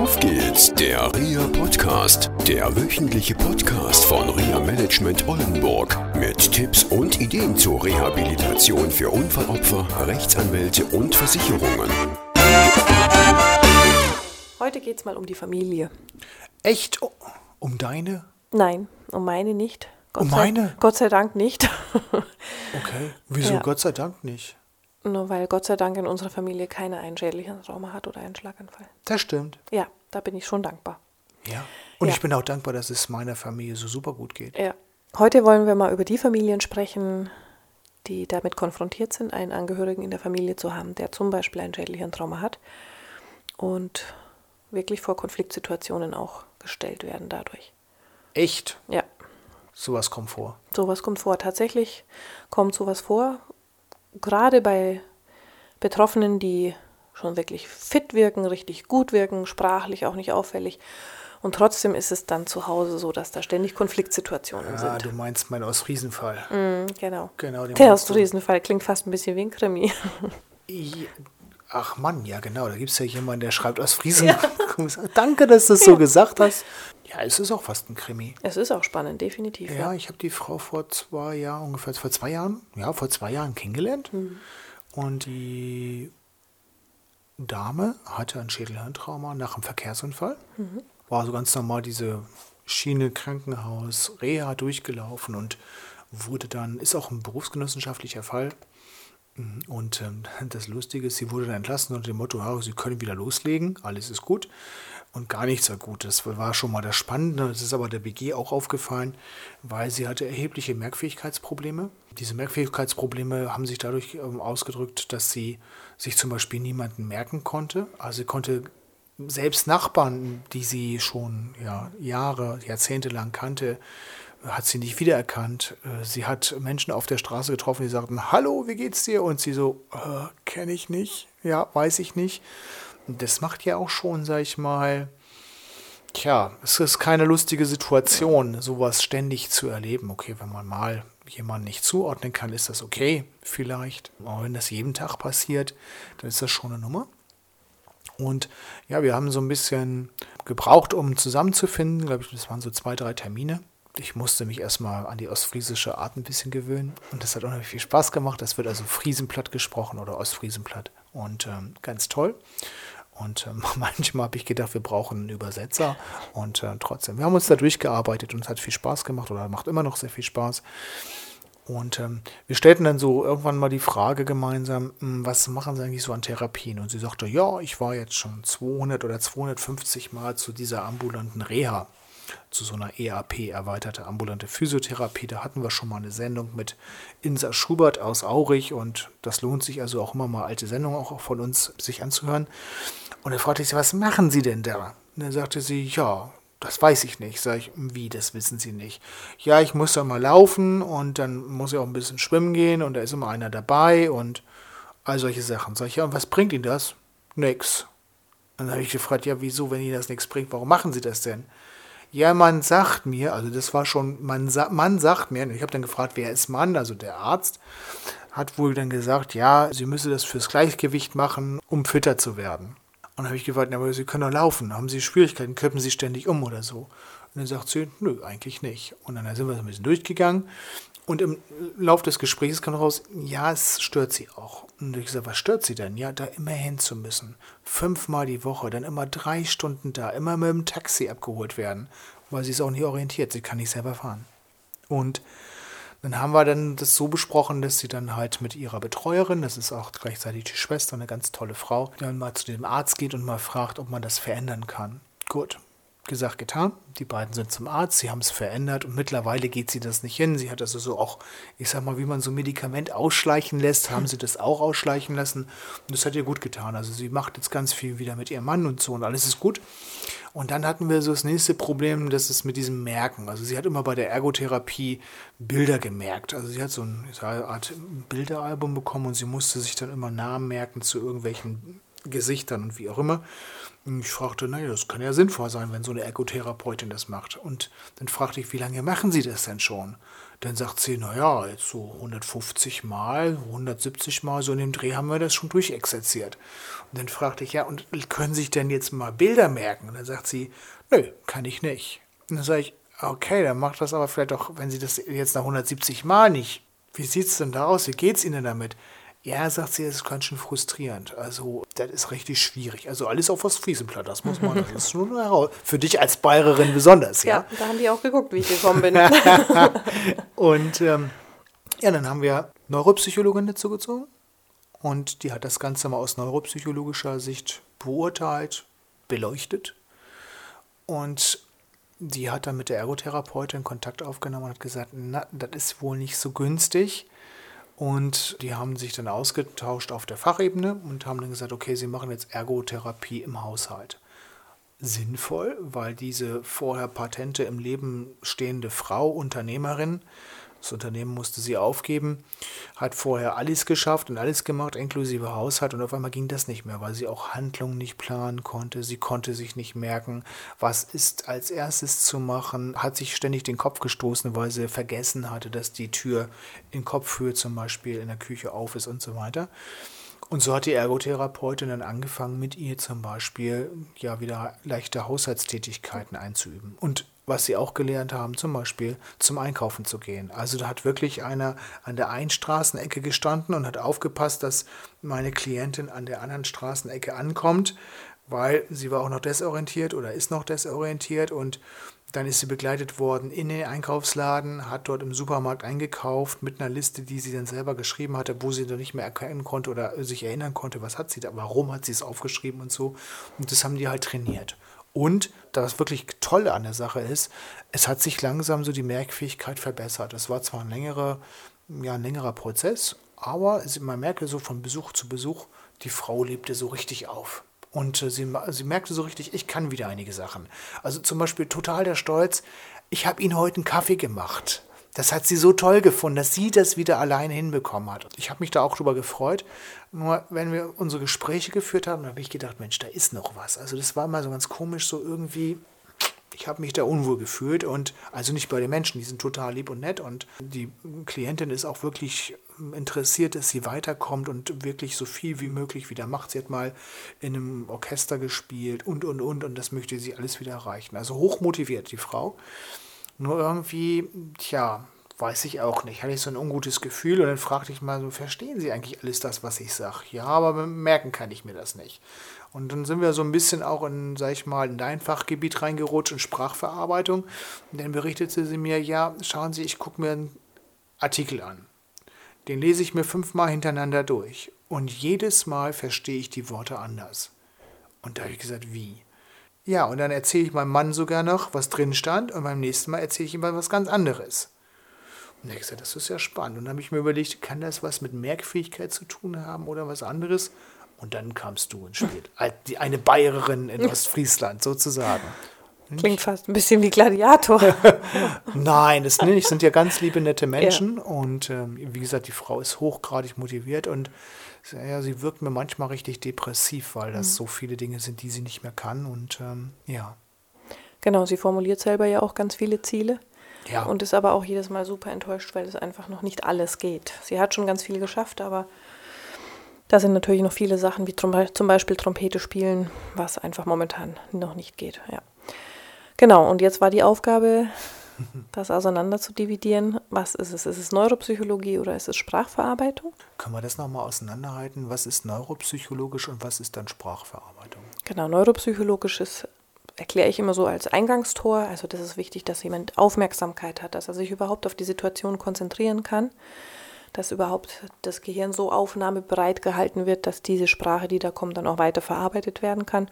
Auf geht's, der RIA Podcast, der wöchentliche Podcast von RIA Management Oldenburg mit Tipps und Ideen zur Rehabilitation für Unfallopfer, Rechtsanwälte und Versicherungen. Heute geht's mal um die Familie. Echt? Oh, Um deine? Nein, um meine nicht. Gott Um sei, meine? Gott sei Dank nicht. Okay. Wieso? Ja. Gott sei Dank nicht. Nur weil Gott sei Dank in unserer Familie keiner einen schädlichen Trauma hat oder einen Schlaganfall. Das stimmt. Ja, da bin ich schon dankbar. Ja. Und Ja. ich bin auch dankbar, dass es meiner Familie so super gut geht. Ja. Heute wollen wir mal über die Familien sprechen, die damit konfrontiert sind, einen Angehörigen in der Familie zu haben, der zum Beispiel einen schädlichen Trauma hat und wirklich vor Konfliktsituationen auch gestellt werden dadurch. Echt? Ja, Sowas kommt vor. sowas kommt vor. Tatsächlich kommt sowas vor, gerade bei Betroffenen, die schon wirklich fit wirken, richtig gut wirken, sprachlich auch nicht auffällig. Und trotzdem ist es dann zu Hause so, dass da ständig Konfliktsituationen Ah, sind. du meinst meinen Ostfriesenfall. Mhm, genau. Genau, Der. Ostfriesenfall klingt fast ein bisschen wie ein Krimi. Ach Mann, ja genau, da gibt es ja jemanden, der schreibt Ostfriesen. Danke, dass du das so gesagt hast. Ja, es ist auch fast ein Krimi. Es ist auch spannend, definitiv. Ja, ich habe die Frau vor zwei Jahren, ungefähr vor zwei Jahren, ja, vor zwei Jahren kennengelernt. Und die Dame hatte ein Schädelhirntrauma nach einem Verkehrsunfall. War so ganz normal diese Schiene Krankenhaus, Reha durchgelaufen und wurde dann, ist auch ein berufsgenossenschaftlicher Fall. Und ähm, das Lustige ist, sie wurde dann entlassen unter dem Motto, sie können wieder loslegen, alles ist gut. Und gar nichts war gut. Das war schon mal das Spannende. Das ist aber der BG auch aufgefallen, weil sie hatte erhebliche Merkfähigkeitsprobleme. Diese Merkfähigkeitsprobleme haben sich dadurch ähm, ausgedrückt, dass sie sich zum Beispiel niemanden merken konnte. Also sie konnte selbst Nachbarn, die sie schon ja, Jahre, Jahrzehnte lang kannte, hat sie nicht wiedererkannt. Äh, Sie hat Menschen auf der Straße getroffen, die sagten, hallo, wie geht's dir? Und sie so, äh, kenne ich nicht, ja, weiß ich nicht. Das macht ja auch schon, sag ich mal, tja, es ist keine lustige Situation, sowas ständig zu erleben. Okay, wenn man mal jemanden nicht zuordnen kann, ist das okay, vielleicht. Aber wenn das jeden Tag passiert, dann ist das schon eine Nummer. Und ja, wir haben so ein bisschen gebraucht, um zusammenzufinden. Glaube ich, das waren so zwei, drei Termine. Ich musste mich erstmal an die ostfriesische Art ein bisschen gewöhnen. Und das hat unheimlich viel Spaß gemacht. Das wird also Friesenplatt gesprochen oder Ostfriesenplatt. Und ähm, ganz toll. Und ähm, manchmal habe ich gedacht, wir brauchen einen Übersetzer. Und äh, trotzdem, wir haben uns da durchgearbeitet und es hat viel Spaß gemacht oder macht immer noch sehr viel Spaß. Und ähm, wir stellten dann so irgendwann mal die Frage gemeinsam, hm, was machen Sie eigentlich so an Therapien? Und sie sagte, ja, ich war jetzt schon 200 oder 250 Mal zu dieser ambulanten Reha, zu so einer EAP, erweiterte ambulante Physiotherapie. Da hatten wir schon mal eine Sendung mit Insa Schubert aus Aurich und das lohnt sich also auch immer mal alte Sendungen auch von uns sich anzuhören. Und dann fragte ich sie, was machen Sie denn da? Und dann sagte sie, ja, das weiß ich nicht. Sag ich, wie, das wissen Sie nicht? Ja, ich muss da mal laufen und dann muss ich auch ein bisschen schwimmen gehen und da ist immer einer dabei und all solche Sachen. Sag ich, ja, und was bringt Ihnen das? Nix. Und dann habe ich gefragt, ja, wieso, wenn Ihnen das nichts bringt, warum machen Sie das denn? Ja, man sagt mir, also das war schon, man, man sagt mir, ich habe dann gefragt, wer ist Mann, also der Arzt, hat wohl dann gesagt, ja, Sie müsse das fürs Gleichgewicht machen, um fitter zu werden. Und habe ich gefragt, na, aber Sie können doch laufen, haben Sie Schwierigkeiten, kippen Sie ständig um oder so? Und dann sagt sie, nö, eigentlich nicht. Und dann sind wir so ein bisschen durchgegangen. Und im Lauf des Gesprächs kam raus, ja, es stört sie auch. Und ich gesagt, was stört sie denn? Ja, da immer hin zu müssen. Fünfmal die Woche, dann immer drei Stunden da, immer mit dem Taxi abgeholt werden, weil sie ist auch nicht orientiert, sie kann nicht selber fahren. Und dann haben wir dann das so besprochen, dass sie dann halt mit ihrer Betreuerin, das ist auch gleichzeitig die Schwester, eine ganz tolle Frau, dann mal zu dem Arzt geht und mal fragt, ob man das verändern kann. Gut, gesagt, getan. Die beiden sind zum Arzt, sie haben es verändert und mittlerweile geht sie das nicht hin. Sie hat also so auch, ich sag mal, wie man so ein Medikament ausschleichen lässt, haben sie das auch ausschleichen lassen. Und das hat ihr gut getan. Also sie macht jetzt ganz viel wieder mit ihrem Mann und so und alles ist gut. Und dann hatten wir so das nächste Problem, das ist mit diesem Merken. Also sie hat immer bei der Ergotherapie Bilder gemerkt. Also sie hat so ein, so eine Art Bilderalbum bekommen und sie musste sich dann immer Namen merken zu irgendwelchen Gesichtern und wie auch immer. Und ich fragte, naja, das kann ja sinnvoll sein, wenn so eine Ergotherapeutin das macht. Und dann fragte ich, wie lange machen Sie das denn schon? Dann sagt sie, naja, jetzt so 150 Mal, 170 Mal, so in dem Dreh haben wir das schon durchexerziert. Und dann fragte ich, ja, und können Sie sich denn jetzt mal Bilder merken? Und dann sagt sie, nö, kann ich nicht. Und dann sage ich, okay, dann macht das aber vielleicht auch, wenn Sie das jetzt nach 170 Mal nicht. Wie sieht es denn da aus? Wie geht es Ihnen damit? Ja, sagt sie, das ist ganz schön frustrierend. Also, das ist richtig schwierig. Also, alles auf was Fliesenblatt, das muss man, das ist nur heraus. Für dich als Bayerin besonders, ja? Ja, da haben die auch geguckt, wie ich gekommen bin. Und ähm, ja, dann haben wir Neuropsychologin dazugezogen. Und die hat das Ganze mal aus neuropsychologischer Sicht beurteilt, beleuchtet. Und die hat dann mit der Ergotherapeutin Kontakt aufgenommen und hat gesagt, na, das ist wohl nicht so günstig. Und die haben sich dann ausgetauscht auf der Fachebene und haben dann gesagt, okay, sie machen jetzt Ergotherapie im Haushalt. Sinnvoll, weil diese vorher Patente im Leben stehende Frau, Unternehmerin, das Unternehmen musste sie aufgeben, hat vorher alles geschafft und alles gemacht, inklusive Haushalt. Und auf einmal ging das nicht mehr, weil sie auch Handlungen nicht planen konnte. Sie konnte sich nicht merken, was ist als erstes zu machen. Hat sich ständig den Kopf gestoßen, weil sie vergessen hatte, dass die Tür in Kopfhöhe zum Beispiel in der Küche auf ist und so weiter. Und so hat die Ergotherapeutin dann angefangen, mit ihr zum Beispiel ja wieder leichte Haushaltstätigkeiten einzuüben. Und was sie auch gelernt haben, zum Beispiel zum Einkaufen zu gehen. Also da hat wirklich einer an der einen Straßenecke gestanden und hat aufgepasst, dass meine Klientin an der anderen Straßenecke ankommt, weil sie war auch noch desorientiert oder ist noch desorientiert und dann ist sie begleitet worden in den Einkaufsladen, hat dort im Supermarkt eingekauft mit einer Liste, die sie dann selber geschrieben hatte, wo sie dann nicht mehr erkennen konnte oder sich erinnern konnte, was hat sie da, warum hat sie es aufgeschrieben und so. Und das haben die halt trainiert. Und das wirklich Tolle an der Sache ist, es hat sich langsam so die Merkfähigkeit verbessert. Es war zwar ein längerer, ja, ein längerer Prozess, aber man merkte so von Besuch zu Besuch, die Frau lebte so richtig auf. Und äh, sie, sie merkte so richtig, ich kann wieder einige Sachen. Also zum Beispiel total der Stolz, ich habe Ihnen heute einen Kaffee gemacht. Das hat sie so toll gefunden, dass sie das wieder alleine hinbekommen hat. Ich habe mich da auch drüber gefreut. Nur wenn wir unsere Gespräche geführt haben, habe ich gedacht, Mensch, da ist noch was. Also das war mal so ganz komisch, so irgendwie, ich habe mich da unwohl gefühlt und also nicht bei den Menschen, die sind total lieb und nett und die Klientin ist auch wirklich interessiert, dass sie weiterkommt und wirklich so viel wie möglich wieder macht. Sie hat mal in einem Orchester gespielt und und und und das möchte sie alles wieder erreichen. Also hoch motiviert die Frau. Nur irgendwie, tja, weiß ich auch nicht. Hatte ich so ein ungutes Gefühl und dann fragte ich mal so, verstehen Sie eigentlich alles das, was ich sage? Ja, aber merken kann ich mir das nicht. Und dann sind wir so ein bisschen auch in, sag ich mal, in dein Fachgebiet reingerutscht, in Sprachverarbeitung. Und dann berichtete sie mir, ja, schauen Sie, ich gucke mir einen Artikel an. Den lese ich mir fünfmal hintereinander durch. Und jedes Mal verstehe ich die Worte anders. Und da habe ich gesagt, wie? Ja, und dann erzähle ich meinem Mann sogar noch, was drin stand, und beim nächsten Mal erzähle ich ihm was ganz anderes. Und er hat gesagt, das ist ja spannend. Und dann habe ich mir überlegt, kann das was mit Merkfähigkeit zu tun haben oder was anderes? Und dann kamst du ins Spiel. Eine Bayerin in Ostfriesland sozusagen. Klingt fast ein bisschen wie Gladiator. Nein, das nicht. sind ja ganz liebe, nette Menschen. Ja. Und ähm, wie gesagt, die Frau ist hochgradig motiviert und ja, sie wirkt mir manchmal richtig depressiv, weil das mhm. so viele Dinge sind, die sie nicht mehr kann. Und ähm, ja. Genau, sie formuliert selber ja auch ganz viele Ziele. Ja. Und ist aber auch jedes Mal super enttäuscht, weil es einfach noch nicht alles geht. Sie hat schon ganz viel geschafft, aber da sind natürlich noch viele Sachen, wie zum Beispiel Trompete spielen, was einfach momentan noch nicht geht. Ja. Genau, und jetzt war die Aufgabe, das auseinander zu dividieren. Was ist es? Ist es Neuropsychologie oder ist es Sprachverarbeitung? Können wir das nochmal auseinanderhalten? Was ist neuropsychologisch und was ist dann Sprachverarbeitung? Genau, neuropsychologisch ist, erkläre ich immer so als Eingangstor. Also das ist wichtig, dass jemand Aufmerksamkeit hat, dass er sich überhaupt auf die Situation konzentrieren kann dass überhaupt das Gehirn so aufnahmebereit gehalten wird, dass diese Sprache, die da kommt, dann auch weiter verarbeitet werden kann.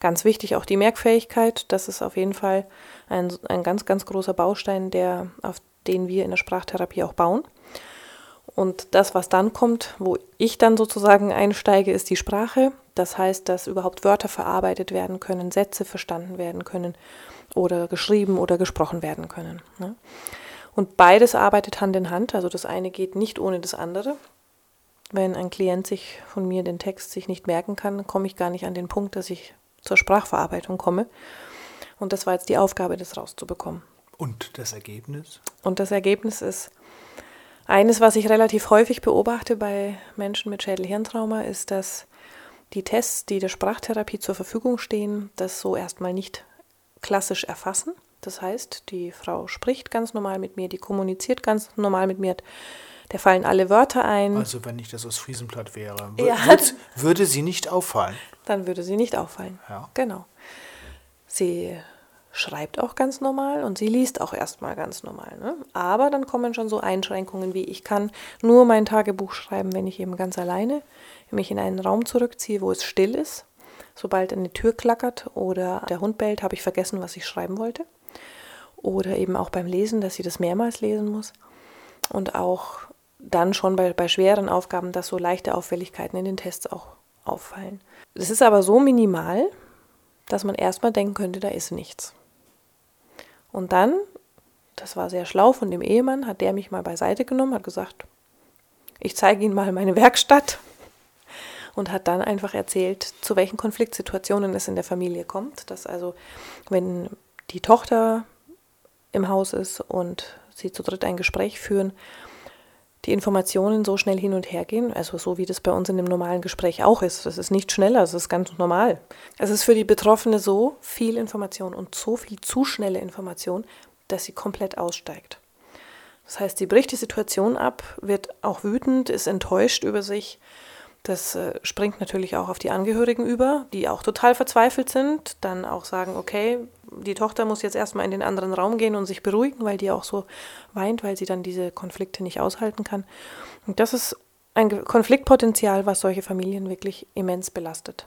Ganz wichtig auch die Merkfähigkeit. Das ist auf jeden Fall ein, ein ganz, ganz großer Baustein, der, auf den wir in der Sprachtherapie auch bauen. Und das, was dann kommt, wo ich dann sozusagen einsteige, ist die Sprache. Das heißt, dass überhaupt Wörter verarbeitet werden können, Sätze verstanden werden können oder geschrieben oder gesprochen werden können. Ne? Und beides arbeitet Hand in Hand, also das eine geht nicht ohne das andere. Wenn ein Klient sich von mir den Text sich nicht merken kann, komme ich gar nicht an den Punkt, dass ich zur Sprachverarbeitung komme. Und das war jetzt die Aufgabe, das rauszubekommen. Und das Ergebnis? Und das Ergebnis ist eines, was ich relativ häufig beobachte bei Menschen mit Schädel-Hirntrauma, ist, dass die Tests, die der Sprachtherapie zur Verfügung stehen, das so erstmal nicht klassisch erfassen. Das heißt, die Frau spricht ganz normal mit mir, die kommuniziert ganz normal mit mir. Der fallen alle Wörter ein. Also wenn ich das aus Friesenblatt wäre, ja. würd, würde sie nicht auffallen. Dann würde sie nicht auffallen. Ja. Genau. Sie schreibt auch ganz normal und sie liest auch erstmal ganz normal. Ne? Aber dann kommen schon so Einschränkungen wie ich kann nur mein Tagebuch schreiben, wenn ich eben ganz alleine mich in einen Raum zurückziehe, wo es still ist. Sobald eine Tür klackert oder der Hund bellt, habe ich vergessen, was ich schreiben wollte. Oder eben auch beim Lesen, dass sie das mehrmals lesen muss. Und auch dann schon bei, bei schweren Aufgaben, dass so leichte Auffälligkeiten in den Tests auch auffallen. Es ist aber so minimal, dass man erstmal denken könnte, da ist nichts. Und dann, das war sehr schlau von dem Ehemann, hat der mich mal beiseite genommen, hat gesagt, ich zeige Ihnen mal meine Werkstatt und hat dann einfach erzählt, zu welchen Konfliktsituationen es in der Familie kommt. Dass also, wenn die Tochter im Haus ist und sie zu dritt ein Gespräch führen, die Informationen so schnell hin und her gehen, also so wie das bei uns in dem normalen Gespräch auch ist. Das ist nicht schneller, das ist ganz normal. Es ist für die Betroffene so viel Information und so viel zu schnelle Information, dass sie komplett aussteigt. Das heißt, sie bricht die Situation ab, wird auch wütend, ist enttäuscht über sich das äh, springt natürlich auch auf die Angehörigen über, die auch total verzweifelt sind, dann auch sagen, okay, die Tochter muss jetzt erstmal in den anderen Raum gehen und sich beruhigen, weil die auch so weint, weil sie dann diese Konflikte nicht aushalten kann. Und das ist ein Konfliktpotenzial, was solche Familien wirklich immens belastet.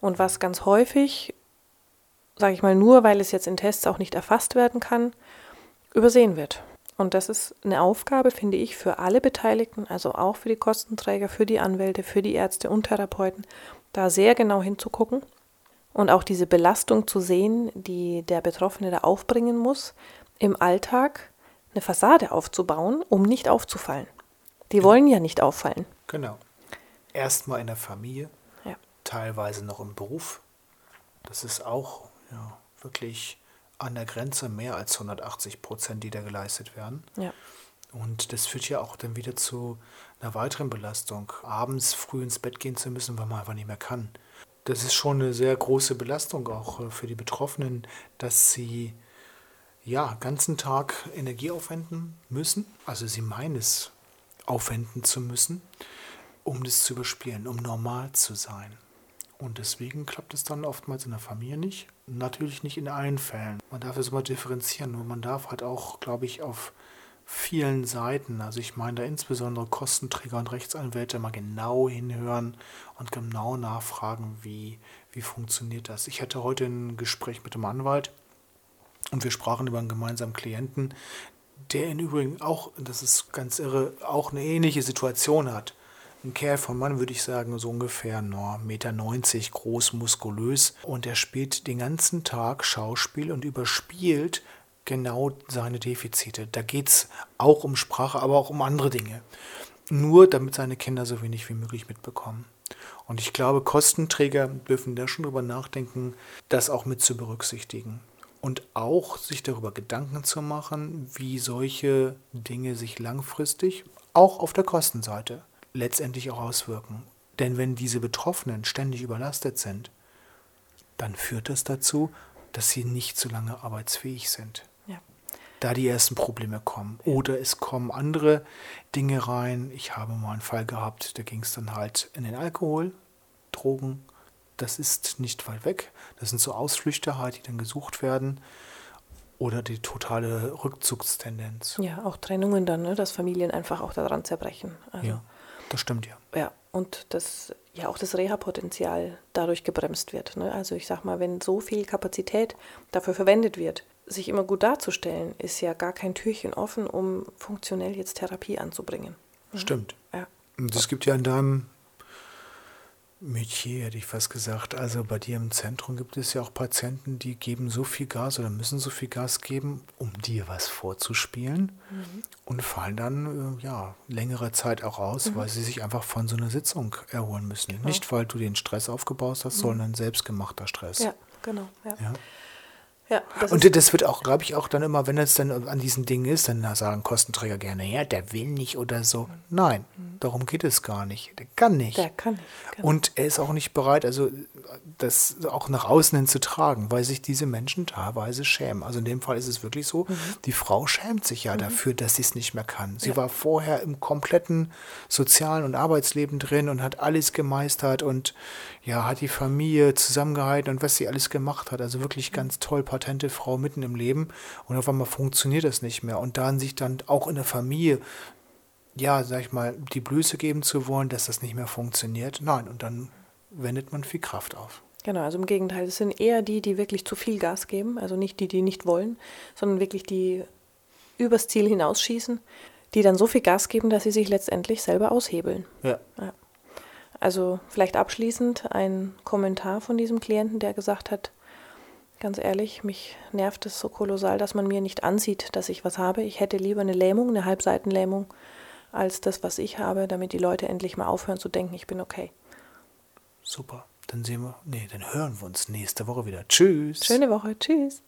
Und was ganz häufig, sage ich mal, nur weil es jetzt in Tests auch nicht erfasst werden kann, übersehen wird. Und das ist eine Aufgabe, finde ich, für alle Beteiligten, also auch für die Kostenträger, für die Anwälte, für die Ärzte und Therapeuten, da sehr genau hinzugucken und auch diese Belastung zu sehen, die der Betroffene da aufbringen muss, im Alltag eine Fassade aufzubauen, um nicht aufzufallen. Die wollen ja nicht auffallen. Genau. Erstmal in der Familie, ja. teilweise noch im Beruf. Das ist auch ja, wirklich an der Grenze mehr als 180 Prozent, die da geleistet werden. Ja. Und das führt ja auch dann wieder zu einer weiteren Belastung, abends früh ins Bett gehen zu müssen, weil man einfach nicht mehr kann. Das ist schon eine sehr große Belastung auch äh, für die Betroffenen, dass sie ja ganzen Tag Energie aufwenden müssen. Also sie meinen es aufwenden zu müssen, um das zu überspielen, um normal zu sein. Und deswegen klappt es dann oftmals in der Familie nicht. Natürlich nicht in allen Fällen. Man darf es immer differenzieren und man darf halt auch, glaube ich, auf vielen Seiten, also ich meine da insbesondere Kostenträger und Rechtsanwälte mal genau hinhören und genau nachfragen, wie, wie funktioniert das. Ich hatte heute ein Gespräch mit dem Anwalt und wir sprachen über einen gemeinsamen Klienten, der in Übrigen auch, das ist ganz irre, auch eine ähnliche Situation hat ein Kerl von Mann, würde ich sagen, so ungefähr 1,90 Meter groß, muskulös. Und er spielt den ganzen Tag Schauspiel und überspielt genau seine Defizite. Da geht es auch um Sprache, aber auch um andere Dinge. Nur damit seine Kinder so wenig wie möglich mitbekommen. Und ich glaube, Kostenträger dürfen da schon drüber nachdenken, das auch mit zu berücksichtigen. Und auch sich darüber Gedanken zu machen, wie solche Dinge sich langfristig auch auf der Kostenseite letztendlich auch auswirken. Denn wenn diese Betroffenen ständig überlastet sind, dann führt das dazu, dass sie nicht so lange arbeitsfähig sind. Da die ersten Probleme kommen. Oder es kommen andere Dinge rein. Ich habe mal einen Fall gehabt, da ging es dann halt in den Alkohol, Drogen. Das ist nicht weit weg. Das sind so Ausflüchte halt, die dann gesucht werden. Oder die totale Rückzugstendenz. Ja, auch Trennungen dann, ne? dass Familien einfach auch daran zerbrechen. Also. Ja. Das stimmt ja. Ja, und dass ja auch das Reha-Potenzial dadurch gebremst wird. Ne? Also ich sag mal, wenn so viel Kapazität dafür verwendet wird, sich immer gut darzustellen, ist ja gar kein Türchen offen, um funktionell jetzt Therapie anzubringen. Stimmt. Ja. Und es gibt ja in deinem Metier hätte ich fast gesagt. Also bei dir im Zentrum gibt es ja auch Patienten, die geben so viel Gas oder müssen so viel Gas geben, um dir was vorzuspielen mhm. und fallen dann äh, ja längere Zeit auch aus, mhm. weil sie sich einfach von so einer Sitzung erholen müssen. Genau. Nicht, weil du den Stress aufgebaut hast, mhm. sondern selbstgemachter Stress. Ja, genau. Ja. ja. Ja, das und das wird auch, glaube ich, auch dann immer, wenn es dann an diesen Dingen ist, dann sagen Kostenträger gerne, ja, der will nicht oder so. Nein, darum geht es gar nicht. Der kann nicht. Der kann nicht. Genau. Und er ist auch nicht bereit, also das auch nach außen hin zu tragen, weil sich diese Menschen teilweise schämen. Also in dem Fall ist es wirklich so, mhm. die Frau schämt sich ja mhm. dafür, dass sie es nicht mehr kann. Sie ja. war vorher im kompletten sozialen und Arbeitsleben drin und hat alles gemeistert und ja, hat die Familie zusammengehalten und was sie alles gemacht hat. Also wirklich ganz toll, patente Frau mitten im Leben. Und auf einmal funktioniert das nicht mehr. Und dann sich dann auch in der Familie, ja, sag ich mal, die Blöße geben zu wollen, dass das nicht mehr funktioniert. Nein, und dann wendet man viel Kraft auf. Genau, also im Gegenteil, es sind eher die, die wirklich zu viel Gas geben, also nicht die, die nicht wollen, sondern wirklich die übers Ziel hinausschießen, die dann so viel Gas geben, dass sie sich letztendlich selber aushebeln. Ja. ja. Also vielleicht abschließend ein Kommentar von diesem Klienten, der gesagt hat, ganz ehrlich, mich nervt es so kolossal, dass man mir nicht ansieht, dass ich was habe. Ich hätte lieber eine Lähmung, eine Halbseitenlähmung, als das, was ich habe, damit die Leute endlich mal aufhören zu denken, ich bin okay. Super. Dann sehen wir, nee, dann hören wir uns nächste Woche wieder. Tschüss. Schöne Woche. Tschüss.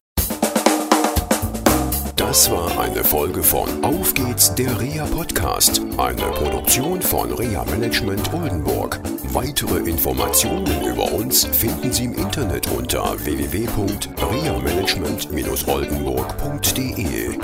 Das war eine Folge von Auf geht's, der REA Podcast, eine Produktion von REA Management Oldenburg. Weitere Informationen über uns finden Sie im Internet unter www.reamanagement-oldenburg.de.